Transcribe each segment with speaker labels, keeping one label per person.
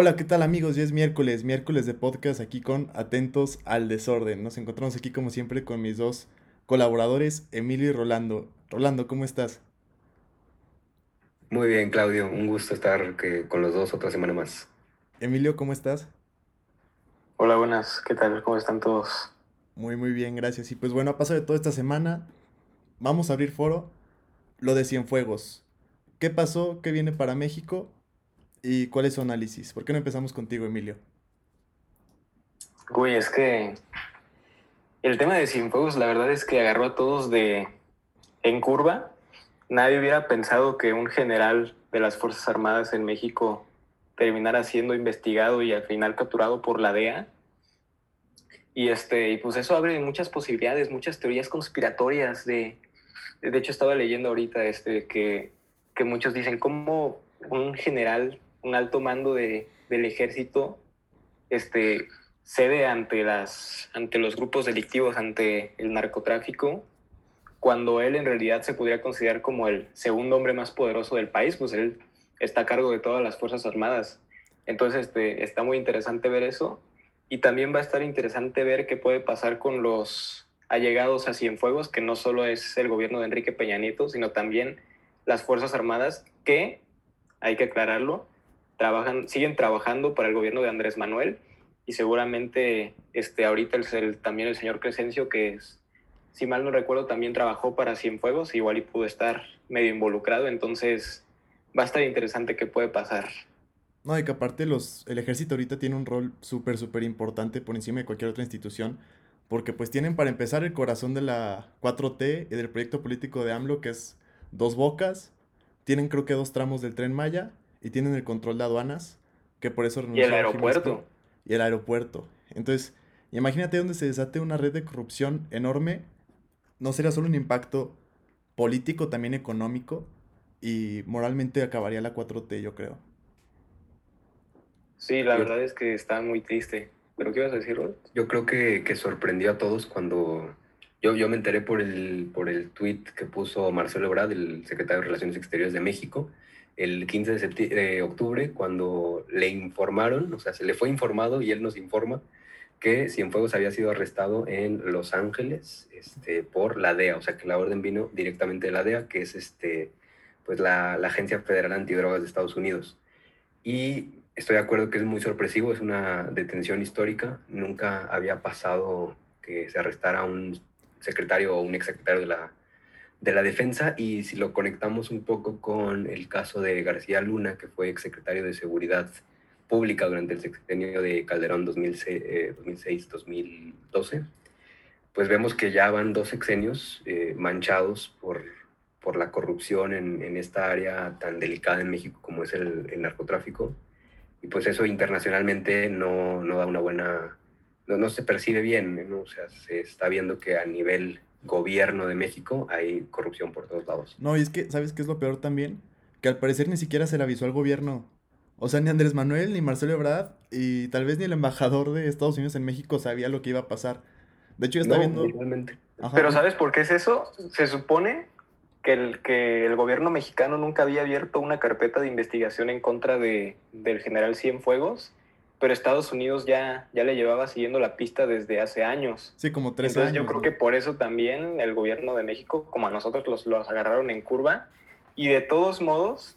Speaker 1: Hola, ¿qué tal amigos? Ya es miércoles, miércoles de podcast aquí con Atentos al Desorden. Nos encontramos aquí como siempre con mis dos colaboradores, Emilio y Rolando. Rolando, ¿cómo estás?
Speaker 2: Muy bien, Claudio. Un gusto estar con los dos otra semana más.
Speaker 1: Emilio, ¿cómo estás?
Speaker 3: Hola, buenas. ¿Qué tal? ¿Cómo están todos?
Speaker 1: Muy, muy bien, gracias. Y pues bueno, a paso de toda esta semana, vamos a abrir foro lo de Cienfuegos. ¿Qué pasó? ¿Qué viene para México? ¿Y cuál es su análisis? ¿Por qué no empezamos contigo, Emilio?
Speaker 3: Güey, es que el tema de Cienfuegos, la verdad es que agarró a todos de en curva. Nadie hubiera pensado que un general de las Fuerzas Armadas en México terminara siendo investigado y al final capturado por la DEA. Y, este, y pues eso abre muchas posibilidades, muchas teorías conspiratorias. De, de hecho, estaba leyendo ahorita este, que, que muchos dicen cómo un general un alto mando de, del ejército este, cede ante, las, ante los grupos delictivos, ante el narcotráfico, cuando él en realidad se podría considerar como el segundo hombre más poderoso del país, pues él está a cargo de todas las Fuerzas Armadas. Entonces este, está muy interesante ver eso y también va a estar interesante ver qué puede pasar con los allegados a Cienfuegos, que no solo es el gobierno de Enrique Peña Nieto, sino también las Fuerzas Armadas, que, hay que aclararlo, trabajan, siguen trabajando para el gobierno de Andrés Manuel y seguramente este, ahorita el, también el señor Crescencio, que es, si mal no recuerdo, también trabajó para Cienfuegos, igual y pudo estar medio involucrado, entonces va a estar interesante qué puede pasar.
Speaker 1: No, y que aparte los, el ejército ahorita tiene un rol súper, súper importante por encima de cualquier otra institución, porque pues tienen para empezar el corazón de la 4T y del proyecto político de AMLO, que es Dos Bocas, tienen creo que dos tramos del tren Maya, y tienen el control de aduanas, que por eso
Speaker 3: Y el aeropuerto.
Speaker 1: Y el aeropuerto. Entonces, imagínate donde se desate una red de corrupción enorme, no sería solo un impacto político, también económico, y moralmente acabaría la 4T, yo creo.
Speaker 3: Sí, la verdad es que está muy triste. ¿Pero qué ibas a decir, Rod?
Speaker 2: Yo creo que, que, sorprendió a todos cuando... Yo, yo me enteré por el, por el tweet que puso Marcelo Ebrard, el secretario de Relaciones Exteriores de México, el 15 de, octubre cuando le informaron, o sea, se le fue informado y él nos informa que Cienfuegos había sido arrestado en Los Ángeles este, por la DEA, o sea, que la orden vino directamente de la DEA, que es este, pues la, Agencia Federal Antidrogas de Estados Unidos. Y estoy de acuerdo que es muy sorpresivo, es una detención histórica, nunca había pasado que se arrestara un secretario o un exsecretario de la de la defensa y si lo conectamos un poco con el caso de García Luna, que fue exsecretario de Seguridad Pública durante el sexenio de Calderón 2006-2012, eh, pues vemos que ya van dos sexenios eh, manchados por, por la corrupción en, en, esta área tan delicada en México como es el, el narcotráfico. Y pues eso internacionalmente no, no da una buena, no, no se percibe bien, ¿no? o sea, se está viendo que a nivel gobierno de México hay corrupción por todos lados.
Speaker 1: No, y es que, ¿sabes qué es lo peor también? Que al parecer ni siquiera se le avisó al gobierno. O sea, ni Andrés Manuel, ni Marcelo Ebrard, y tal vez ni el embajador de Estados Unidos en México sabía lo que iba a pasar. De hecho, ya está viendo...
Speaker 3: Pero ¿sabes por qué es eso? Se supone que el, que el gobierno mexicano nunca había abierto una carpeta de investigación en contra de, del general Cienfuegos pero Estados Unidos ya, ya le llevaba siguiendo la pista desde hace años.
Speaker 1: Sí, como tres
Speaker 3: Entonces,
Speaker 1: años.
Speaker 3: Yo creo que por eso también el gobierno de México, como a nosotros los, los agarraron en curva, y de todos modos,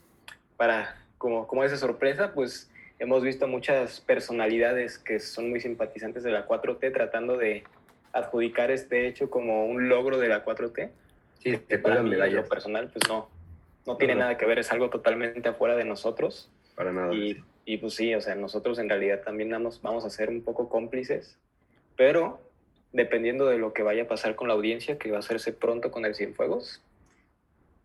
Speaker 3: para como, como esa sorpresa, pues hemos visto muchas personalidades que son muy simpatizantes de la 4T tratando de adjudicar este hecho como un logro de la 4T.
Speaker 2: Sí, te para
Speaker 3: medalla personal, pues no, no tiene nada que ver, es algo totalmente afuera de nosotros.
Speaker 2: Para nada.
Speaker 3: Y y pues sí, o sea, nosotros en realidad también vamos, vamos a ser un poco cómplices, pero dependiendo de lo que vaya a pasar con la audiencia, que va a hacerse pronto con el Cienfuegos,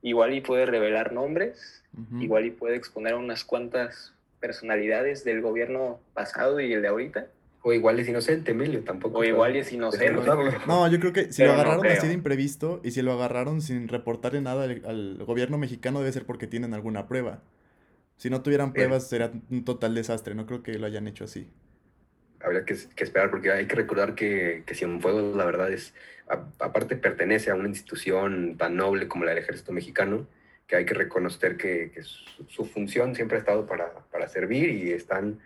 Speaker 3: igual y puede revelar nombres, igual y puede exponer a unas cuantas personalidades del gobierno pasado y el de ahorita.
Speaker 2: O igual es inocente, Emilio, tampoco.
Speaker 3: O igual es inocente.
Speaker 1: No, yo creo que si lo agarraron así de imprevisto y si lo agarraron sin reportarle nada al, gobierno mexicano debe ser porque tienen alguna prueba. Si no tuvieran pruebas sería un total desastre, no creo que lo hayan hecho así.
Speaker 2: Habría que, esperar porque hay que recordar que, que Cienfuegos la verdad es, aparte pertenece a una institución tan noble como la del ejército mexicano, que hay que reconocer que, su, función siempre ha estado para, para, servir y están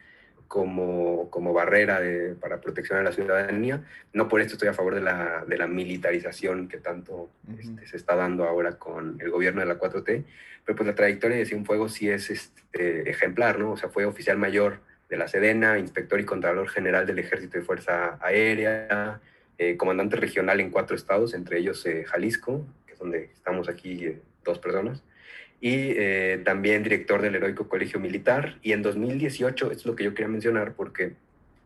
Speaker 2: como, como barrera para protección a la ciudadanía. No por esto estoy a favor de la, de la militarización que tanto este, se está dando ahora con el gobierno de la 4T, pero pues la trayectoria de Cienfuegos sí es este, ejemplar, ¿no? O sea, fue oficial mayor de la Sedena, inspector y contralor general del Ejército de Fuerza Aérea, eh, comandante regional en cuatro estados, entre ellos eh, Jalisco, que es donde estamos aquí eh, dos personas, y eh, también director del Heroico Colegio Militar. Y en 2018, es lo que yo quería mencionar, porque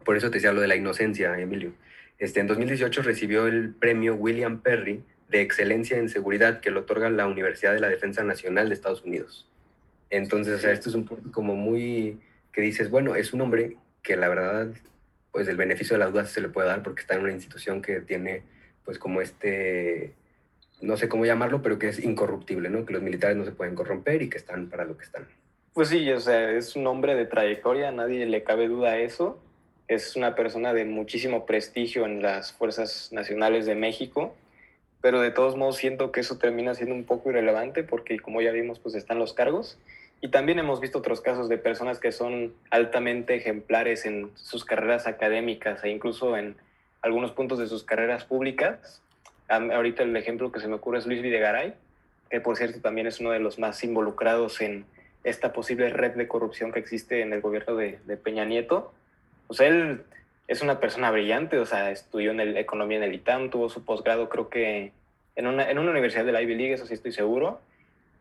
Speaker 2: por eso te decía lo de la inocencia, Emilio. Este, en 2018 recibió el premio William Perry de Excelencia en Seguridad que lo otorga la Universidad de la Defensa Nacional de Estados Unidos. Entonces, o sea, esto es un punto como muy que dices, bueno, es un hombre que la verdad, pues el beneficio de la duda se le puede dar porque está en una institución que tiene, pues como este, no sé cómo llamarlo, pero que es incorruptible, ¿no? Que los militares no se pueden corromper y que están para lo que están.
Speaker 3: Pues sí, o sea, es un hombre de trayectoria, nadie le cabe duda a eso. Es una persona de muchísimo prestigio en las Fuerzas Nacionales de México, pero de todos modos siento que eso termina siendo un poco irrelevante porque como ya vimos, pues están los cargos. Y también hemos visto otros casos de personas que son altamente ejemplares en sus carreras académicas e incluso en algunos puntos de sus carreras públicas, Ahorita el ejemplo que se me ocurre es Luis Videgaray, que por cierto también es uno de los más involucrados en esta posible red de corrupción que existe en el gobierno de, Peña Nieto. Pues él es una persona brillante, o sea, estudió en el, economía en el ITAM, tuvo su posgrado creo que en una, en una universidad de la Ivy League, eso sí estoy seguro,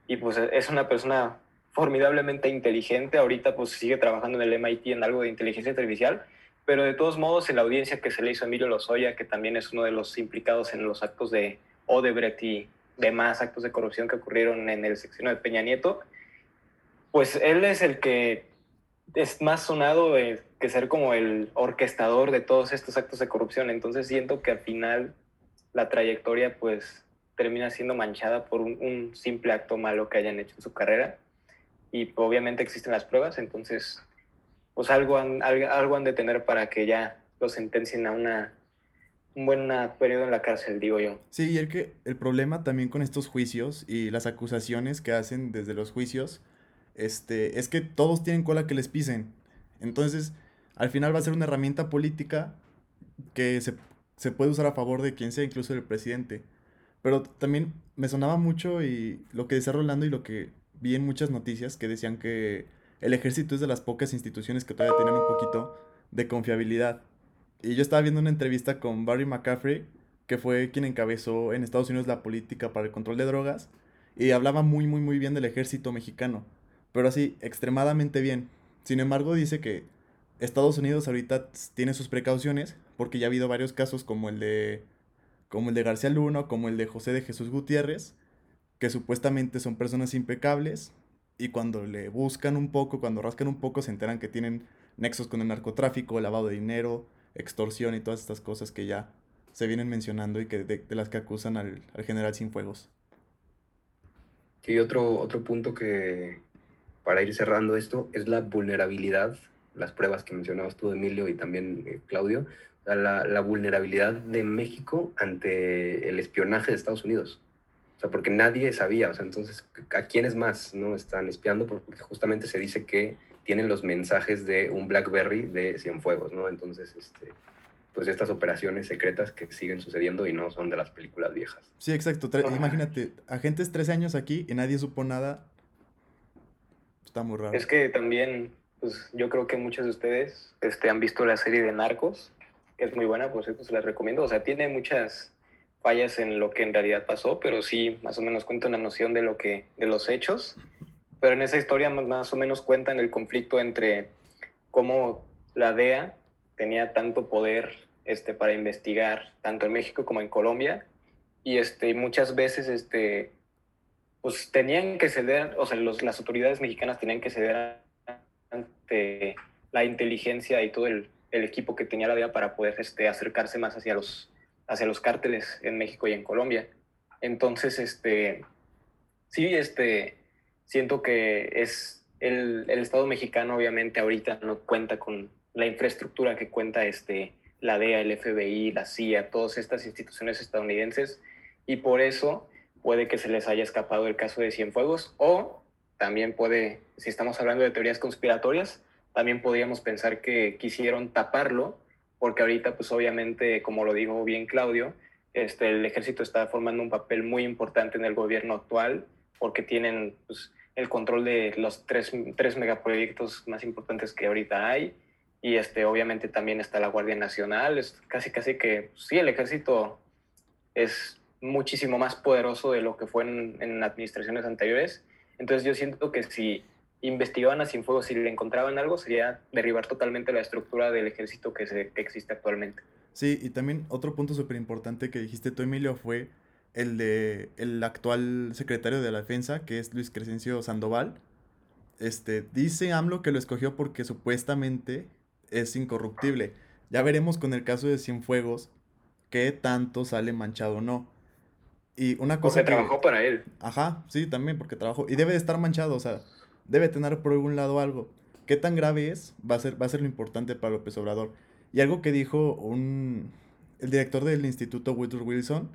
Speaker 3: y pues es una persona formidablemente inteligente, ahorita pues sigue trabajando en el MIT en algo de inteligencia artificial, pero de todos modos, en la audiencia que se le hizo a Emilio Lozoya, que también es uno de los implicados en los actos de Odebrecht y demás actos de corrupción que ocurrieron en el sección de Peña Nieto, pues él es el que es más sonado que ser como el orquestador de todos estos actos de corrupción. Entonces siento que al final la trayectoria pues termina siendo manchada por un, un simple acto malo que hayan hecho en su carrera. Y obviamente existen las pruebas, entonces pues algo han, algo han de tener para que ya lo sentencien a una, un buen periodo en la cárcel, digo yo.
Speaker 1: Sí, y el, que, el problema también con estos juicios y las acusaciones que hacen desde los juicios este, es que todos tienen cola que les pisen. Entonces, al final va a ser una herramienta política que se, se puede usar a favor de quien sea, incluso del presidente. Pero también me sonaba mucho y lo que decía Rolando y lo que vi en muchas noticias que decían que el ejército es de las pocas instituciones que todavía tienen un poquito de confiabilidad. Y yo estaba viendo una entrevista con Barry McCaffrey, que fue quien encabezó en Estados Unidos la política para el control de drogas, y hablaba muy, muy, muy bien del ejército mexicano, pero así, extremadamente bien. Sin embargo, dice que Estados Unidos ahorita tiene sus precauciones, porque ya ha habido varios casos como el de, como el de García Luna, como el de José de Jesús Gutiérrez, que supuestamente son personas impecables, y cuando le buscan un poco, cuando rascan un poco, se enteran que tienen nexos con el narcotráfico, lavado de dinero, extorsión y todas estas cosas que ya se vienen mencionando y que de, las que acusan al, al general Cienfuegos.
Speaker 2: Y otro, otro punto que, para ir cerrando esto, es la vulnerabilidad, las pruebas que mencionabas tú, Emilio, y también eh, Claudio, la, la vulnerabilidad de México ante el espionaje de Estados Unidos porque nadie sabía, o sea, entonces, ¿a quiénes más no están espiando? Porque justamente se dice que tienen los mensajes de un BlackBerry de Cienfuegos, ¿no? Entonces, este, pues estas operaciones secretas que siguen sucediendo y no son de las películas viejas.
Speaker 1: Sí, exacto. Imagínate, agentes tres años aquí y nadie supo nada. Está muy raro.
Speaker 3: Es que también, pues yo creo que muchos de ustedes este, han visto la serie de Narcos, que es muy buena, por cierto, se las recomiendo. O sea, tiene muchas fallas en lo que en realidad pasó, pero sí más o menos cuenta una noción de lo que de los hechos. Pero en esa historia más o menos cuentan el conflicto entre cómo la DEA tenía tanto poder este, para investigar tanto en México como en Colombia y este, muchas veces este, pues tenían que ceder, o sea, las autoridades mexicanas tenían que ceder ante la inteligencia y todo el, el equipo que tenía la DEA para poder este, acercarse más hacia los hacia los cárteles en México y en Colombia. Entonces, este, sí, este, siento que es el, Estado mexicano obviamente ahorita no cuenta con la infraestructura que cuenta este, la DEA, el FBI, la CIA, todas estas instituciones estadounidenses y por eso puede que se les haya escapado el caso de Cienfuegos o también puede, si estamos hablando de teorías conspiratorias, también podríamos pensar que quisieron taparlo, porque ahorita, pues obviamente, como lo dijo bien Claudio, este, el ejército está formando un papel muy importante en el gobierno actual, porque tienen pues, el control de los tres, tres megaproyectos más importantes que ahorita hay, y este, obviamente también está la Guardia Nacional, es casi casi que, sí, el ejército es muchísimo más poderoso de lo que fue en, en administraciones anteriores, entonces yo siento que si investigaban a Cienfuegos si le encontraban algo, sería derribar totalmente la estructura del ejército que, se, que existe actualmente.
Speaker 1: Sí, y también otro punto súper importante que dijiste tú, Emilio, fue el de el actual secretario de la defensa, que es Luis Crescencio Sandoval. Este, dice AMLO que lo escogió porque supuestamente es incorruptible. Ya veremos con el caso de Cienfuegos qué tanto sale manchado o no. Y una cosa
Speaker 3: porque trabajó para él.
Speaker 1: Ajá, sí, también porque trabajó. Y debe de estar manchado, o sea, debe tener por algún lado algo. ¿Qué tan grave es? Va a ser, va a ser lo importante para López Obrador. Y algo que dijo un, el director del Instituto Woodrow Wilson,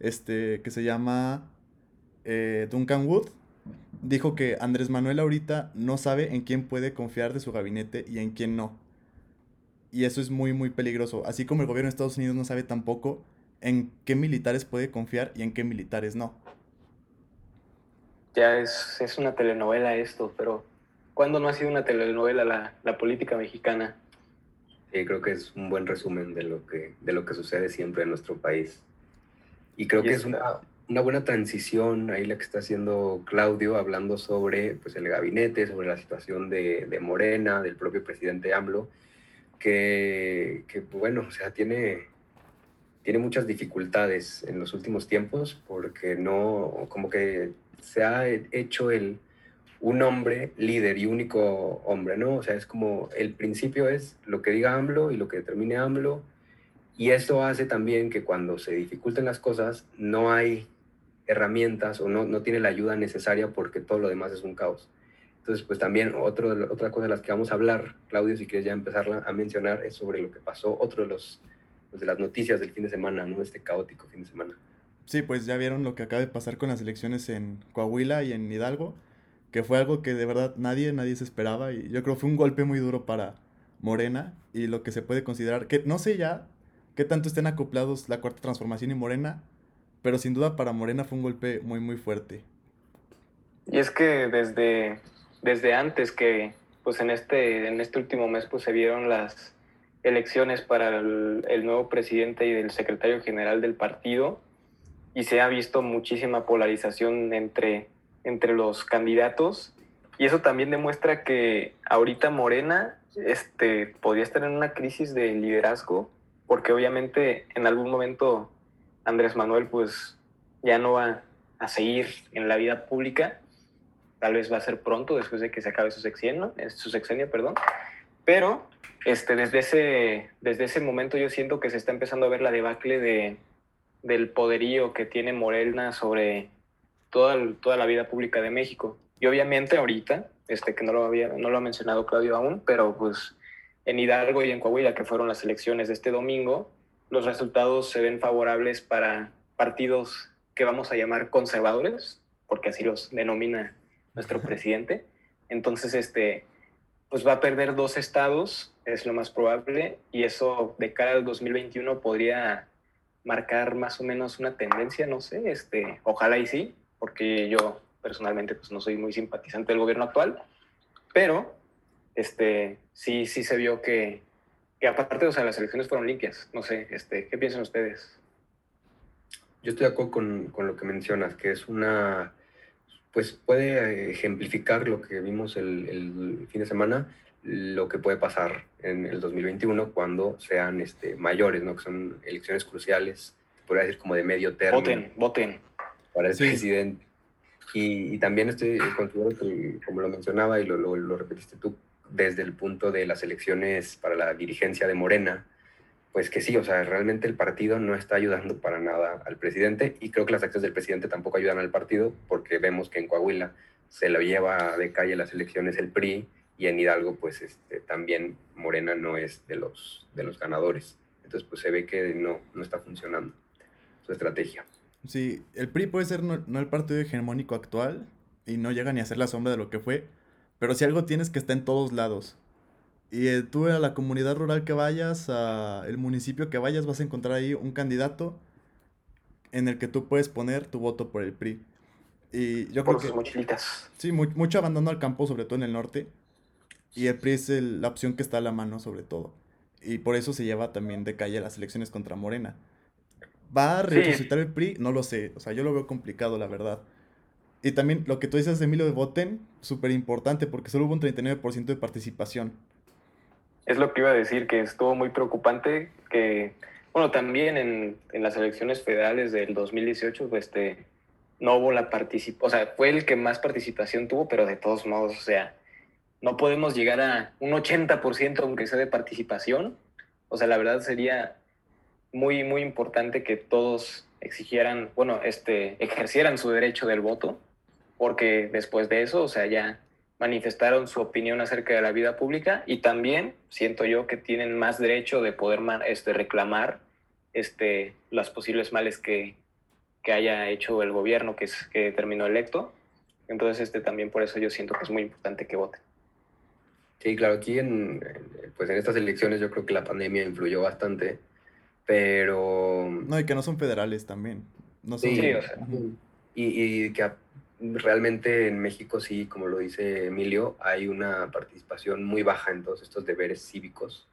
Speaker 1: este, que se llama eh, Duncan Wood, dijo que Andrés Manuel ahorita no sabe en quién puede confiar de su gabinete y en quién no. Y eso es muy, muy peligroso. Así como el gobierno de Estados Unidos no sabe tampoco en qué militares puede confiar y en qué militares no
Speaker 3: ya es, es una telenovela esto, pero ¿cuándo no ha sido una telenovela la, la política mexicana?
Speaker 2: Sí, creo que es un buen resumen de lo que, de lo que sucede siempre en nuestro país. Y creo que es una, una, buena transición ahí la que está haciendo Claudio, hablando sobre pues, el gabinete, sobre la situación de, de Morena, del propio presidente AMLO, que, que, bueno, o sea, tiene, tiene muchas dificultades en los últimos tiempos porque no, como que se ha hecho el, un hombre líder y único hombre, ¿no? O sea, es como el principio es lo que diga AMLO y lo que determine AMLO. Y esto hace también que cuando se dificulten las cosas no hay herramientas o no, no tiene la ayuda necesaria porque todo lo demás es un caos. Entonces, pues también otro, otra cosa de las que vamos a hablar, Claudio, si quieres ya empezar a mencionar, es sobre lo que pasó, otro de, los, pues, de las noticias del fin de semana, ¿no? Este caótico fin de semana.
Speaker 1: Sí, pues ya vieron lo que acaba de pasar con las elecciones en Coahuila y en Hidalgo, que fue algo que de verdad nadie, nadie se esperaba y yo creo fue un golpe muy duro para Morena y lo que se puede considerar, que no sé ya qué tanto estén acoplados la cuarta transformación y Morena, pero sin duda para Morena fue un golpe muy, muy fuerte.
Speaker 3: Y es que desde, desde antes que, pues en este, en este último mes, pues se vieron las elecciones para el, el nuevo presidente y el secretario general del partido, y se ha visto muchísima polarización entre, entre los candidatos. Y eso también demuestra que ahorita Morena este, podría estar en una crisis de liderazgo porque obviamente en algún momento Andrés Manuel pues ya no va a seguir en la vida pública, tal vez va a ser pronto después de que se acabe su sexenio, eh, su sexenio perdón, pero este, desde, ese, desde ese momento yo siento que se está empezando a ver la debacle de, del poderío que tiene Morena sobre toda, toda la vida pública de México. Y obviamente ahorita, este, que no lo, había, no lo ha mencionado Claudio aún, pero pues en Hidalgo y en Coahuila, que fueron las elecciones de este domingo, los resultados se ven favorables para partidos que vamos a llamar conservadores, porque así los denomina nuestro presidente. Entonces, este, pues va a perder dos estados, es lo más probable, y eso de cara al 2021 podría marcar más o menos una tendencia, no sé, este, ojalá y sí, porque yo personalmente pues no soy muy simpatizante del gobierno actual, pero este, sí, sí se vio que, que aparte, o sea, las elecciones fueron limpias, no sé, este, ¿qué piensan ustedes?
Speaker 2: Yo estoy de acuerdo con, con lo que mencionas, que es una, pues puede ejemplificar lo que vimos el, el fin de semana, lo que puede pasar en el 2021 cuando sean este, mayores, ¿no? que son elecciones cruciales, podría decir como de medio término.
Speaker 3: Voten, voten.
Speaker 2: Para el presidente. Y, y, también estoy considero que, como lo mencionaba y lo, lo, lo, repetiste tú, desde el punto de las elecciones para la dirigencia de Morena, pues que sí, o sea, realmente el partido no está ayudando para nada al presidente y creo que las acciones del presidente tampoco ayudan al partido porque vemos que en Coahuila se lo lleva de calle las elecciones el PRI y en Hidalgo pues este, también Morena no es de los, de los ganadores. Entonces pues se ve que no, no está funcionando su estrategia.
Speaker 1: Sí, el PRI puede ser no, no, el partido hegemónico actual y no llega ni a ser la sombra de lo que fue, pero si algo tienes que está en todos lados. Y eh, tú a la comunidad rural que vayas, a el municipio que vayas, vas a encontrar ahí un candidato en el que tú puedes poner tu voto por el PRI. Y yo
Speaker 3: por
Speaker 1: creo
Speaker 3: sus
Speaker 1: que
Speaker 3: mochilitas.
Speaker 1: sí, mu- mucho abandono al campo, sobre todo en el norte, y el PRI es el- la opción que está a la mano sobre todo. Y por eso se lleva también de calle las elecciones contra Morena. ¿Va a
Speaker 3: Sí.
Speaker 1: resucitar el PRI? No lo sé. O sea, yo lo veo complicado, la verdad. Y también lo que tú dices, Emilio, de voten, súper importante, porque solo hubo un 39% de participación.
Speaker 3: Es lo que iba a decir, que estuvo muy preocupante que, bueno, también en, en las elecciones federales del 2018, pues, este, no hubo la participación, o sea, fue el que más participación tuvo, pero de todos modos, o sea, no podemos llegar a un 80% aunque sea de participación. O sea, la verdad sería muy, muy importante que todos exigieran, bueno, este, ejercieran su derecho del voto, porque después de eso, o sea, ya manifestaron su opinión acerca de la vida pública y también siento yo que tienen más derecho de poder este, reclamar este, los posibles males que, que haya hecho el gobierno que, es, que terminó electo. Entonces, este, también por eso yo siento que es muy importante que voten.
Speaker 2: Sí, claro, aquí en, pues en estas elecciones yo creo que la pandemia influyó bastante, pero
Speaker 1: No, y que no son federales también. No son...
Speaker 2: Sí,
Speaker 3: o sea.
Speaker 2: Y, y que realmente en México sí, como lo dice Emilio, hay una participación muy baja en todos estos deberes cívicos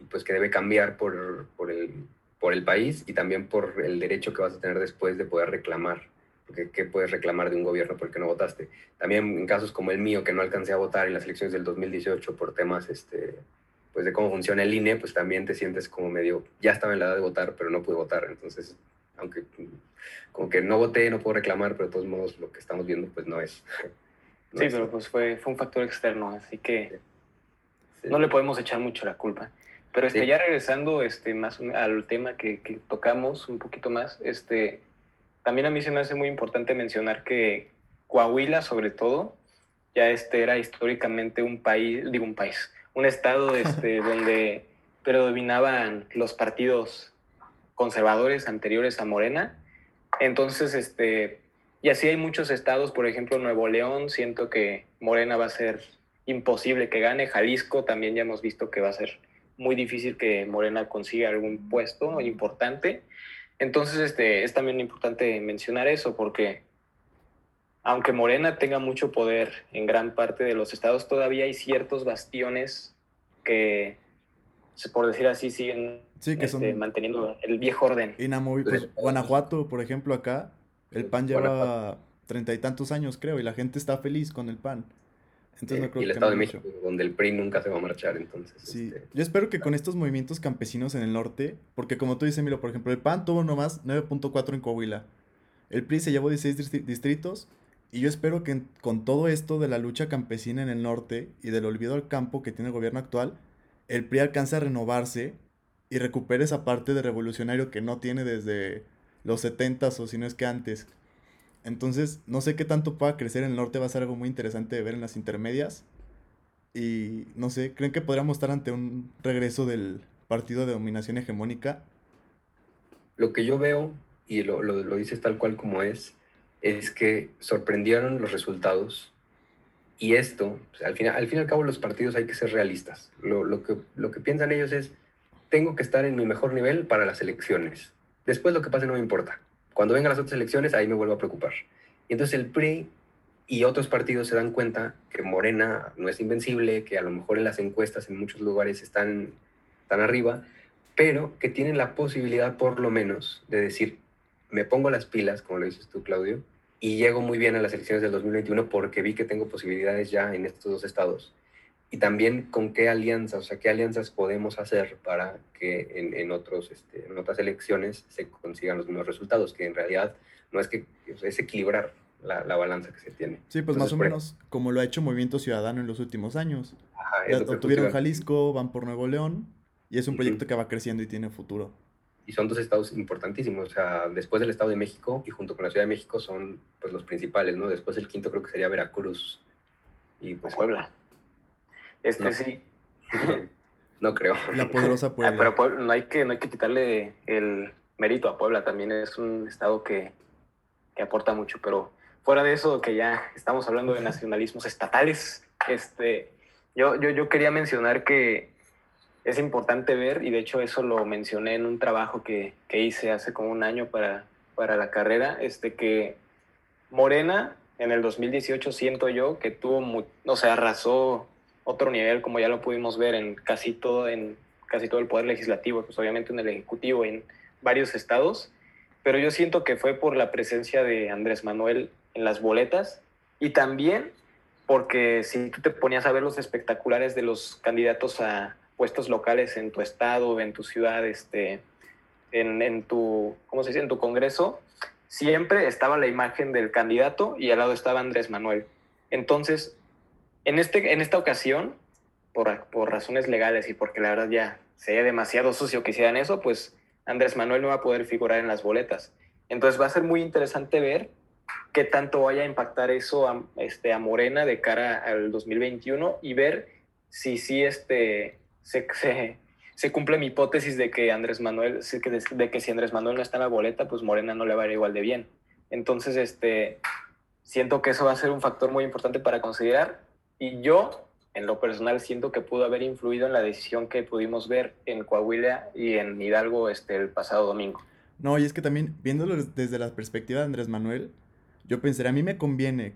Speaker 2: y pues que debe cambiar por, por el, por el país y también por el derecho que vas a tener después de poder reclamar. Porque ¿qué puedes reclamar de un gobierno por el que no votaste? También en casos como el mío, que no alcancé a votar en las elecciones del 2018 por temas este, pues de cómo funciona el INE, pues también te sientes como medio, ya estaba en la edad de votar, pero no pude votar. Entonces, aunque como que no voté, no puedo reclamar, pero de todos modos lo que estamos viendo pues no es. no
Speaker 3: Sí,
Speaker 2: es-
Speaker 3: pero pues fue, fue un factor externo, así que
Speaker 2: sí.
Speaker 3: no le podemos echar mucho la culpa. Pero este,
Speaker 2: Sí.
Speaker 3: ya regresando este, más al tema que, que tocamos un poquito más, este, también a mí se me hace muy importante mencionar que Coahuila, sobre todo, ya este era históricamente un país, digo un país, un estado este, donde predominaban los partidos conservadores anteriores a Morena. Entonces, este, y así hay muchos estados, por ejemplo, Nuevo León, siento que Morena va a ser imposible que gane. Jalisco también ya hemos visto que va a ser muy difícil que Morena consiga algún puesto importante. Entonces, este, es también importante mencionar eso porque aunque Morena tenga mucho poder en gran parte de los estados, todavía hay ciertos bastiones que, por decir así, siguen
Speaker 1: Sí, que son
Speaker 3: este, manteniendo el viejo orden.
Speaker 1: Pues, Guanajuato, por ejemplo, acá, el PAN lleva treinta y tantos años, creo, y la gente está feliz con el PAN. Entonces no
Speaker 2: Eh,
Speaker 1: creo
Speaker 2: y el
Speaker 1: que
Speaker 2: Estado de México,
Speaker 1: mucho.
Speaker 2: donde el PRI nunca se va a marchar, entonces.
Speaker 1: Sí,
Speaker 2: este,
Speaker 1: yo espero que con estos movimientos campesinos en el norte, porque como tú dices, Milo, por ejemplo, el PAN tuvo nomás 9.4 en Coahuila, el PRI se llevó 16 distri- distritos, y yo espero que con todo esto de la lucha campesina en el norte y del olvido al campo que tiene el gobierno actual, el PRI alcance a renovarse y recupere esa parte de revolucionario que no tiene desde los 70s o si no es que antes. Entonces, no sé qué tanto pueda crecer en el norte, va a ser algo muy interesante de ver en las intermedias. Y no sé, ¿creen que podríamos estar ante un regreso del partido de dominación hegemónica?
Speaker 2: Lo que yo veo, y lo, lo, lo dices tal cual como es, es que sorprendieron los resultados. Y esto, pues, al, final, al fin y al cabo, los partidos hay que ser realistas. Lo, lo, que, lo que piensan ellos es, tengo que estar en mi mejor nivel para las elecciones. Después lo que pase no me importa. Cuando vengan las otras elecciones, ahí me vuelvo a preocupar. Y entonces el PRI y otros partidos se dan cuenta que Morena no es invencible, que a lo mejor en las encuestas en muchos lugares están, están arriba, pero que tienen la posibilidad por lo menos de decir, me pongo las pilas, como lo dices tú, Claudio, y llego muy bien a las elecciones del 2021 porque vi que tengo posibilidades ya en estos dos estados. Y también con qué alianzas, o sea, qué alianzas podemos hacer para que en, en otros, este, en otras elecciones se consigan los mismos resultados, que en realidad no es que es equilibrar la, la balanza que se tiene.
Speaker 1: Sí, pues más
Speaker 2: Entonces,
Speaker 1: o
Speaker 2: por-
Speaker 1: menos como lo ha hecho Movimiento Ciudadano en los últimos años.
Speaker 2: Ajá, es
Speaker 1: Ya obtuvieron Jalisco, van por Nuevo León, y es un proyecto que va creciendo y tiene futuro.
Speaker 2: y son dos estados importantísimos, o sea, después del Estado de México y junto con la Ciudad de México son pues los principales, ¿no? Después el quinto creo que sería Veracruz y pues
Speaker 3: Puebla. Este
Speaker 2: No.
Speaker 3: sí.
Speaker 2: no creo.
Speaker 1: La poderosa
Speaker 3: Ah,
Speaker 1: Puebla.
Speaker 3: pero Puebla, no hay que no hay que quitarle el mérito a Puebla, también es un estado que, que aporta mucho, pero fuera de eso que ya estamos hablando de nacionalismos estatales, este Yo, yo, yo quería mencionar que es importante ver, y de hecho eso lo mencioné en un trabajo que, que hice hace como un año para, para la carrera, este, que Morena en el 2018 siento yo que tuvo, o sea, arrasó otro nivel, como ya lo pudimos ver en casi todo, en casi todo el poder legislativo, pues obviamente en el ejecutivo, en varios estados, pero yo siento que fue por la presencia de Andrés Manuel en las boletas y también porque si tú te ponías a ver los espectaculares de los candidatos a puestos locales en tu estado, en tu ciudad, este, en, en tu, ¿cómo se dice? En tu congreso, siempre estaba la imagen del candidato y al lado estaba Andrés Manuel. Entonces, en, este, en esta ocasión, por, por razones legales y porque la verdad ya sería demasiado sucio que hicieran eso, pues Andrés Manuel no va a poder figurar en las boletas. Entonces va a ser muy interesante ver qué tanto vaya a impactar eso a, este, a Morena de cara al 2021 y ver si sí este, se, se, cumple mi hipótesis de que Andrés Manuel, de que si Andrés Manuel no está en la boleta, pues Morena no le va a ir igual de bien. Entonces, este, siento que eso va a ser un factor muy importante para considerar y yo, en lo personal, siento que pudo haber influido en la decisión que pudimos ver en Coahuila y en Hidalgo este, el pasado domingo.
Speaker 1: No, y es que también, viéndolo desde la perspectiva de Andrés Manuel, yo pensaría, a mí me conviene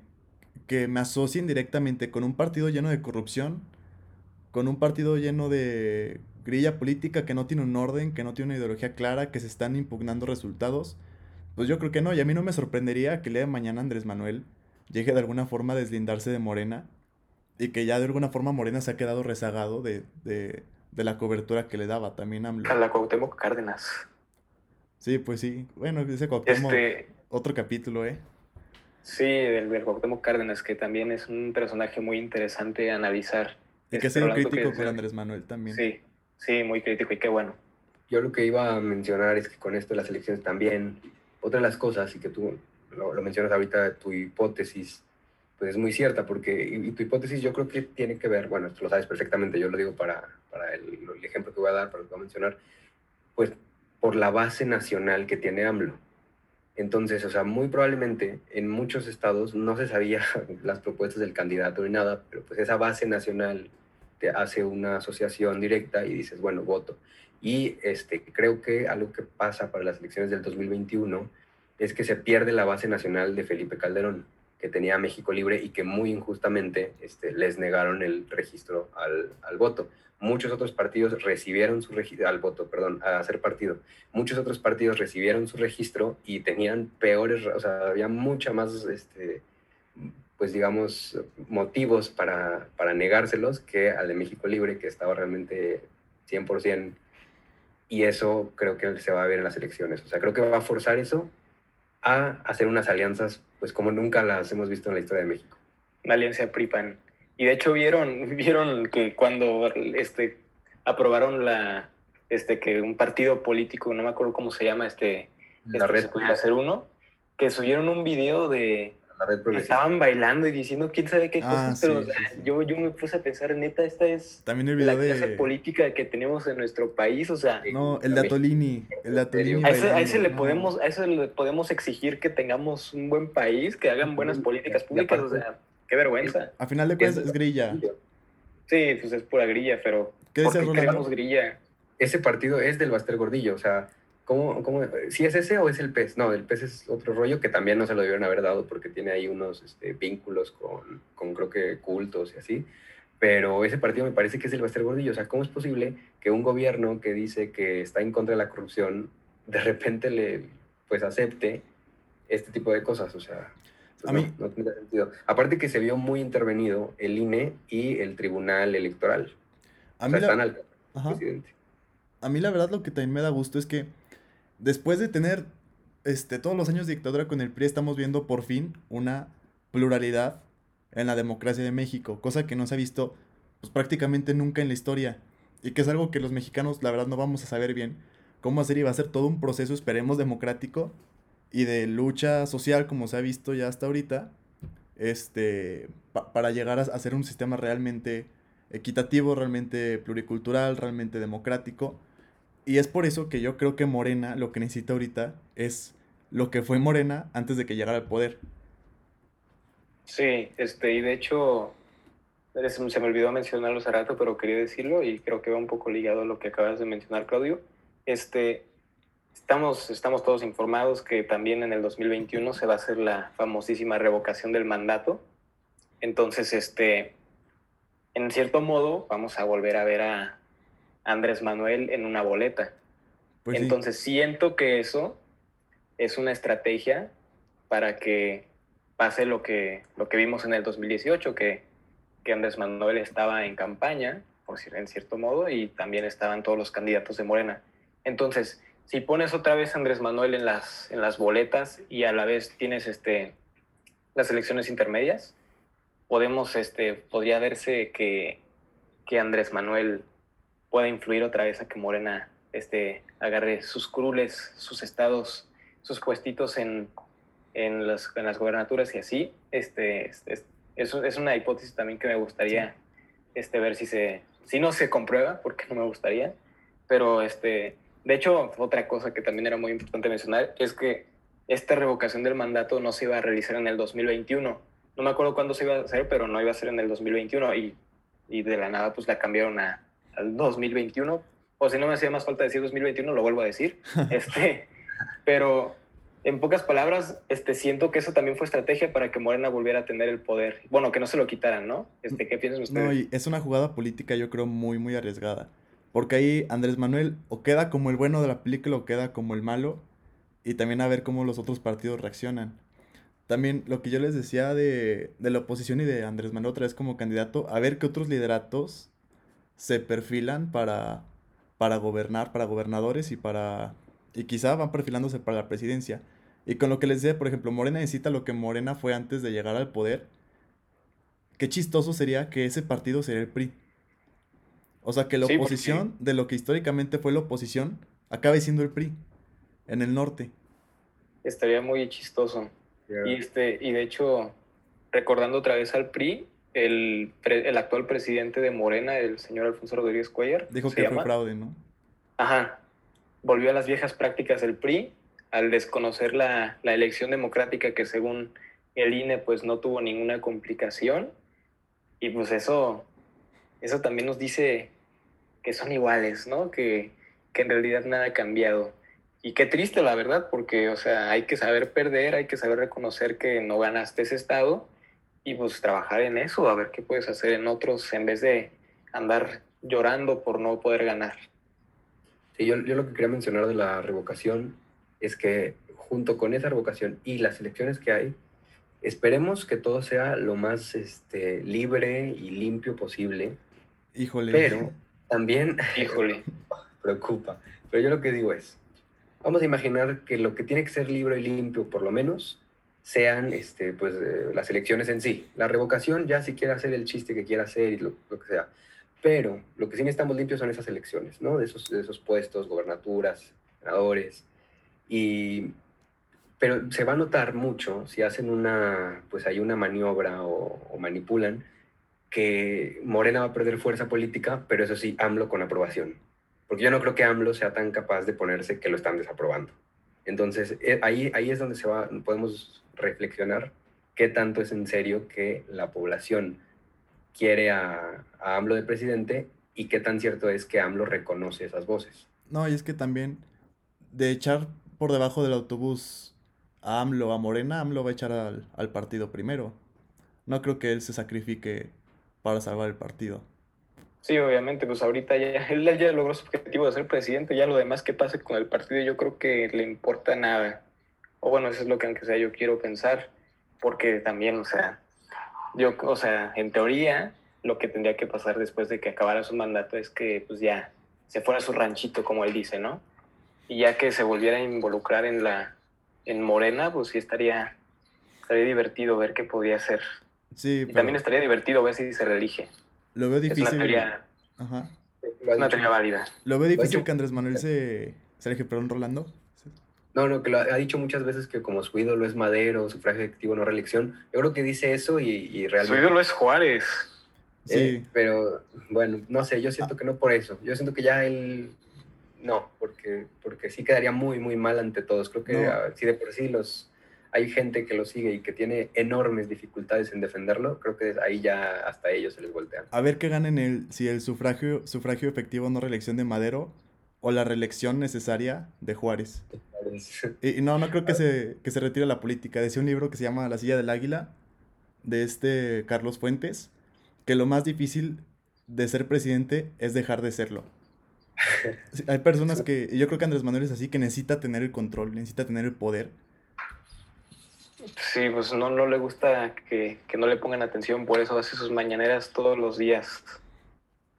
Speaker 1: que me asocien directamente con un partido lleno de corrupción, con un partido lleno de grilla política que no tiene un orden, que no tiene una ideología clara, que se están impugnando resultados. Pues yo creo que no, y a mí no me sorprendería que el de mañana Andrés Manuel llegue de alguna forma a deslindarse de Morena y que ya de alguna forma Morena se ha quedado rezagado de, de, de la cobertura que le daba también AMLO.
Speaker 3: A la Cuauhtémoc Cárdenas.
Speaker 1: Sí, pues sí. Bueno, ese Cuauhtémoc, este... otro capítulo, ¿eh?
Speaker 3: Sí, del, del Cuauhtémoc Cárdenas, que también es un personaje muy interesante a analizar.
Speaker 1: Y que ha sido crítico con Andrés Manuel también.
Speaker 3: Sí, sí, muy crítico y qué bueno.
Speaker 2: Yo lo que iba a mencionar es que con esto de las elecciones también, otra de las cosas, y que tú lo, lo mencionas ahorita, tu hipótesis pues es muy cierta, porque y, tu hipótesis yo creo que tiene que ver, bueno, tú lo sabes perfectamente, yo lo digo para, para el, el, ejemplo que voy a dar, para lo que voy a mencionar, pues por la base nacional que tiene AMLO. Entonces, o sea, muy probablemente en muchos estados no se sabía las propuestas del candidato ni nada, pero pues esa base nacional te hace una asociación directa y dices, bueno, voto. Y este, creo que algo que pasa para las elecciones del 2021 es que se pierde la base nacional de Felipe Calderón que tenía México Libre y que muy injustamente este, les negaron el registro al, al voto. Muchos otros partidos recibieron su registro, al voto, perdón, a hacer partido. Muchos otros partidos recibieron su registro y tenían peores, o sea, había mucha más, este, pues digamos, motivos para, para negárselos que al de México Libre, que estaba realmente 100%. Y eso creo que se va a ver en las elecciones. O sea, creo que va a forzar eso a hacer unas alianzas, pues como nunca las hemos visto en la historia de México.
Speaker 3: La alianza PRIPAN. Y de hecho vieron, vieron que cuando este, aprobaron la, este, que un partido político, no me acuerdo cómo se llama, este,
Speaker 2: la este, red
Speaker 3: se podía hacer uno, que subieron un video de estaban bailando y diciendo quién sabe qué ah, cosas, pero sí, sí. Yo, yo me puse a pensar, neta, esta es
Speaker 1: También el video
Speaker 3: la clase política que tenemos en nuestro país, o sea...
Speaker 1: No, el de Atolini, el de Atolini
Speaker 3: a, ese, a ese, le podemos, a ese le podemos exigir que tengamos un buen país, que hagan buenas políticas públicas, o sea, qué vergüenza.
Speaker 1: A final de cuentas es grilla.
Speaker 3: Sí, pues es pura grilla, pero
Speaker 1: ¿Qué
Speaker 3: ¿por qué queremos grilla?
Speaker 2: Ese partido es del Baster Gordillo, o sea, ¿Cómo, cómo, si es ese o es el pez? No, el pez es otro rollo que también no se lo debieron haber dado porque tiene ahí unos este, vínculos con, con, creo que, cultos y así. Pero ese partido me parece que es el Baster Gordillo. O sea, ¿cómo es posible que un gobierno que dice que está en contra de la corrupción de repente le, pues, acepte este tipo de cosas? O sea, pues
Speaker 1: a
Speaker 2: no,
Speaker 1: mí...
Speaker 2: no tiene sentido. Aparte que se vio muy intervenido el INE y el Tribunal Electoral.
Speaker 1: A
Speaker 2: o
Speaker 1: mí,
Speaker 2: sea,
Speaker 1: la...
Speaker 2: están al
Speaker 1: Ajá.
Speaker 2: presidente.
Speaker 1: a mí la verdad lo que también me da gusto es que después de tener este, todos los años de dictadura con el PRI, estamos viendo por fin una pluralidad en la democracia de México, cosa que no se ha visto pues, prácticamente nunca en la historia y que es algo que los mexicanos la verdad no vamos a saber bien cómo hacer y va a ser todo un proceso, esperemos, democrático y de lucha social como se ha visto ya hasta ahorita, este, pa para llegar a hacer un sistema realmente equitativo, realmente pluricultural, realmente democrático y es por eso que yo creo que Morena lo que necesita ahorita es lo que fue Morena antes de que llegara al poder.
Speaker 3: Sí, este, y de hecho, se me olvidó mencionarlo hace rato, pero quería decirlo y creo que va un poco ligado a lo que acabas de mencionar, Claudio. Este, estamos, estamos todos informados que también en el 2021 se va a hacer la famosísima revocación del mandato. Entonces, este, en cierto modo, vamos a volver a ver a Andrés Manuel en una boleta. Pues Entonces, siento que eso es una estrategia para que pase lo que, lo que vimos en el 2018, que, que Andrés Manuel estaba en campaña, por en cierto modo, y también estaban todos los candidatos de Morena. Entonces, si pones otra vez a Andrés Manuel en las, en las boletas y a la vez tienes este, las elecciones intermedias, podemos, este, podría verse que, que Andrés Manuel pueda influir otra vez a que Morena este, agarre sus curules, sus estados, sus puestitos en, en, las, en las gobernaturas y así. Este, este, es, es, una hipótesis también que me gustaría este, ver si, se, si no se comprueba, porque no me gustaría. Pero, este, de hecho, otra cosa que también era muy importante mencionar es que esta revocación del mandato no se iba a realizar en el 2021. No me acuerdo cuándo se iba a hacer, pero no iba a ser en el 2021 y, y de la nada pues la cambiaron a, al 2021. O si no me hacía más falta decir 2021, lo vuelvo a decir. este, pero en pocas palabras, este, siento que eso también fue estrategia para que Morena volviera a tener el poder. Bueno, que no se lo quitaran, ¿no? Este, ¿Qué piensan ustedes?
Speaker 1: No, y es una jugada política, yo creo, muy, muy arriesgada. Porque ahí Andrés Manuel o queda como el bueno de la película o queda como el malo. Y también a ver cómo los otros partidos reaccionan. También lo que yo les decía de, de la oposición y de Andrés Manuel otra vez como candidato, a ver qué otros lideratos se perfilan para, para gobernar, para gobernadores y para... Y quizá van perfilándose para la presidencia. Y con lo que les decía, por ejemplo, Morena necesita lo que Morena fue antes de llegar al poder. Qué chistoso sería que ese partido sería el PRI. O sea, que la oposición de lo que históricamente fue la oposición acabe siendo el PRI en el norte.
Speaker 3: Estaría muy chistoso. Y, este, y de hecho, recordando otra vez al PRI, el, el actual presidente de Morena, el señor Alfonso Rodríguez Cuellar.
Speaker 1: Dijo que fue fraude, ¿no?
Speaker 3: Ajá. Volvió a las viejas prácticas del PRI al desconocer la, la, elección democrática que según el INE pues no tuvo ninguna complicación y pues eso, eso también nos dice que son iguales, ¿no? Que, que en realidad nada ha cambiado. Y qué triste la verdad, porque o sea, hay que saber perder, hay que saber reconocer que no ganaste ese estado y pues trabajar en eso, a ver qué puedes hacer en otros en vez de andar llorando por no poder ganar.
Speaker 2: Sí, yo, yo lo que quería mencionar de la revocación es que junto con esa revocación y las elecciones que hay, esperemos que todo sea lo más este, libre y limpio posible.
Speaker 1: Híjole.
Speaker 2: Pero también,
Speaker 3: híjole,
Speaker 2: preocupa. Pero yo lo que digo es, vamos a imaginar que lo que tiene que ser libre y limpio, por lo menos, sean este, pues, eh, las elecciones en sí. La revocación ya si quiere hacer el chiste que quiera hacer y lo, lo, que sea. Pero lo que sí necesitamos limpios son esas elecciones, ¿no? De esos, de esos puestos, gobernaturas, senadores, y, pero se va a notar mucho si hacen una, pues hay una maniobra o, manipulan, que Morena va a perder fuerza política, pero eso sí, AMLO con aprobación. Porque yo no creo que AMLO sea tan capaz de ponerse que lo están desaprobando. Entonces, eh, ahí, ahí es donde se va, podemos reflexionar qué tanto es en serio que la población quiere a, a AMLO de presidente y qué tan cierto es que AMLO reconoce esas voces.
Speaker 1: No, y es que también de echar por debajo del autobús a AMLO, a Morena, AMLO va a echar al, partido primero. No creo que él se sacrifique para salvar el partido.
Speaker 3: Sí, obviamente, pues ahorita ya él ya logró su objetivo de ser presidente, ya lo demás que pase con el partido yo creo que le importa nada. O bueno, eso es lo que aunque sea yo quiero pensar, porque también, o sea, yo, o sea, en teoría lo que tendría que pasar después de que acabara su mandato es que pues ya se fuera a su ranchito, como él dice, ¿no? y ya que se volviera a involucrar en la en Morena, pues sí estaría, estaría divertido ver qué podía hacer.
Speaker 1: Sí,
Speaker 3: y también estaría divertido ver si se reelige.
Speaker 1: Lo veo difícil.
Speaker 3: Es una teoría,
Speaker 1: Ajá.
Speaker 3: Es una teoría válida.
Speaker 1: Lo veo difícil que Andrés Manuel se, se perdón, Rolando.
Speaker 2: No, no, que lo ha dicho muchas veces que como su ídolo es Madero, su frase efectivo no reelección. Yo creo que dice eso y, y realmente...
Speaker 3: Su ídolo es Juárez.
Speaker 2: Sí. Eh, pero bueno, no sé, yo siento que no por eso. Yo siento que ya él no, porque, porque sí quedaría muy, muy mal ante todos. Creo que si de por sí los, hay gente que lo sigue y que tiene enormes dificultades en defenderlo, creo que ahí ya hasta ellos se les voltean.
Speaker 1: A ver qué ganen el, si el sufragio, sufragio efectivo no reelección de Madero o la reelección necesaria de Juárez. Y, no, no creo que se, que se retire la política. Decía un libro que se llama La silla del águila, de este Carlos Fuentes, que lo más difícil de ser presidente es dejar de serlo. Hay personas que, yo creo que Andrés Manuel es así, que necesita tener el control, necesita tener el poder.
Speaker 3: Sí, pues no, no le gusta que, no le pongan atención, por eso hace sus mañaneras todos los días.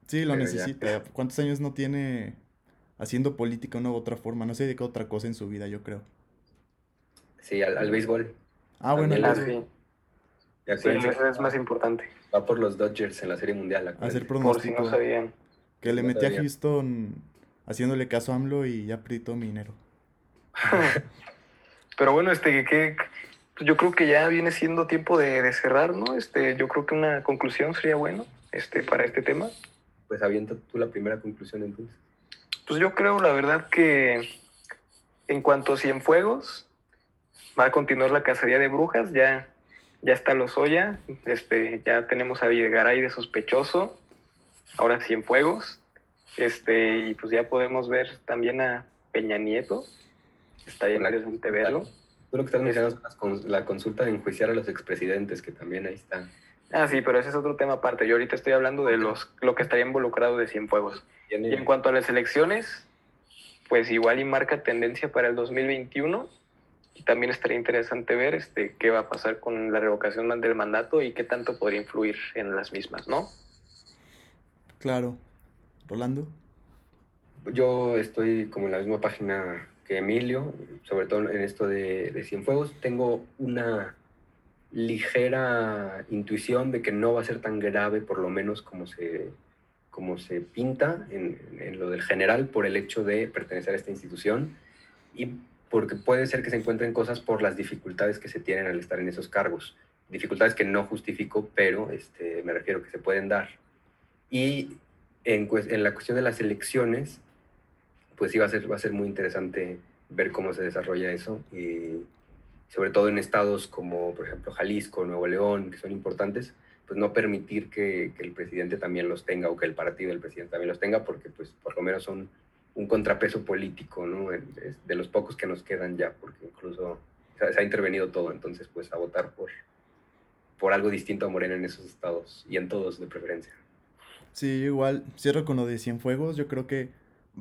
Speaker 1: Sí, lo necesita. ¿Cuántos años no tiene haciendo política de una u otra forma? No se dedica a otra cosa en su vida, yo creo.
Speaker 2: Sí, al, béisbol.
Speaker 1: Ah, bueno,
Speaker 3: el sí. sí es más importante.
Speaker 2: Va por los Dodgers en la Serie Mundial.
Speaker 1: Hacer
Speaker 3: Por si no sabían.
Speaker 1: Que le metí a Houston haciéndole caso a AMLO y ya perdí todo mi dinero.
Speaker 3: Pero bueno, este, que, yo creo que ya viene siendo tiempo de, cerrar, ¿no? Este, yo creo que una conclusión sería bueno este, para este tema.
Speaker 2: Pues avienta tú la primera conclusión entonces.
Speaker 3: Pues yo creo, la verdad, que en cuanto a Cienfuegos, va a continuar la cacería de brujas, ya, ya está Lozoya, este, ya tenemos a Videgaray de sospechoso, ahora Cienfuegos, este, y pues ya podemos ver también a Peña Nieto, está bien interesante verlo.
Speaker 2: Tú lo que estás mencionando es la consulta de enjuiciar a los expresidentes, que también ahí está.
Speaker 3: Ah, sí, pero ese es otro tema aparte. Yo ahorita estoy hablando de los lo que estaría involucrado de Cienfuegos. Y en cuanto a las elecciones, pues igual y marca tendencia para el 2021 y también estaría interesante ver este qué va a pasar con la revocación del mandato y qué tanto podría influir en las mismas, ¿no?
Speaker 1: Claro. Rolando.
Speaker 2: Yo estoy como en la misma página que Emilio, sobre todo en esto de, de Cienfuegos. Tengo una ligera intuición de que no va a ser tan grave, por lo menos como se, como se pinta en, en, lo del general, por el hecho de pertenecer a esta institución y porque puede ser que se encuentren cosas por las dificultades que se tienen al estar en esos cargos. Dificultades que no justifico, pero este, me refiero que se pueden dar. Y en, en la cuestión de las elecciones, pues sí va a ser, va a ser muy interesante ver cómo se desarrolla eso. Y sobre todo en estados como, por ejemplo, Jalisco, Nuevo León, que son importantes, pues no permitir que, el presidente también los tenga o que el partido del presidente también los tenga, porque pues por lo menos son un contrapeso político, ¿no? De los pocos que nos quedan ya, porque incluso se ha intervenido todo, entonces pues a votar por, por algo distinto a Morena en esos estados y en todos de preferencia.
Speaker 1: Sí, igual cierro con lo de Cienfuegos, yo creo que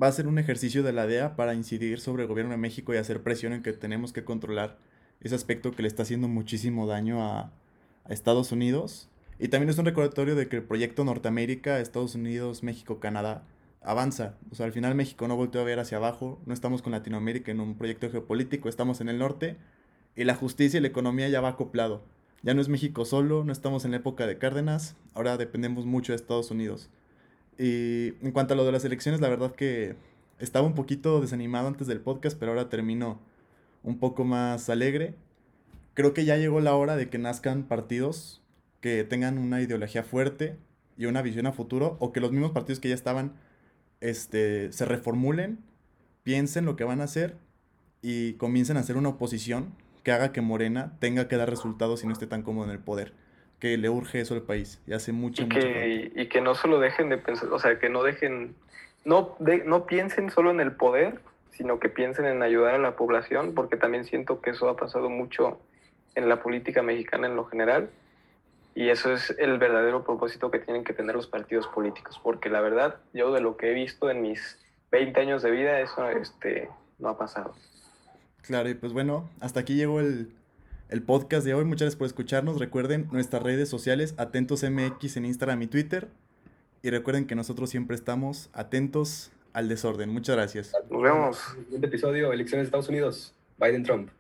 Speaker 1: va a ser un ejercicio de la DEA para incidir sobre el gobierno de México y hacer presión en que tenemos que controlar ese aspecto que le está haciendo muchísimo daño a Estados Unidos. Y también es un recordatorio de que el proyecto Norteamérica, Estados Unidos, México, Canadá, avanza. O sea, al final México no volteó a ver hacia abajo, no estamos con Latinoamérica en un proyecto geopolítico, estamos en el norte y la justicia y la economía ya va acoplado. Ya no es México solo, no estamos en la época de Cárdenas, ahora dependemos mucho de Estados Unidos. Y en cuanto a lo de las elecciones, la verdad que estaba un poquito desanimado antes del podcast, pero ahora termino un poco más alegre. Creo que ya llegó la hora de que nazcan partidos que tengan una ideología fuerte y una visión a futuro, o que los mismos partidos que ya estaban este, se reformulen, piensen lo que van a hacer y comiencen a hacer una oposición que haga que Morena tenga que dar resultados y no esté tan cómodo en el poder. Que le urge eso al país y hace mucho,
Speaker 3: y que, y que no solo dejen de pensar, o sea, que no dejen, no, de, no piensen solo en el poder, sino que piensen en ayudar a la población, porque también siento que eso ha pasado mucho en la política mexicana en lo general, y eso es el verdadero propósito que tienen que tener los partidos políticos, porque la verdad, yo de lo que he visto en mis 20 años de vida, eso este, no ha pasado.
Speaker 1: Claro, y pues bueno, hasta aquí llegó el, el podcast de hoy. Muchas gracias por escucharnos. Recuerden nuestras redes sociales, Atentos MX en Instagram y Twitter. Y recuerden que nosotros siempre estamos atentos al desorden. Muchas gracias.
Speaker 3: Nos vemos.
Speaker 2: Siguiente episodio, elecciones de Estados Unidos. Biden-Trump.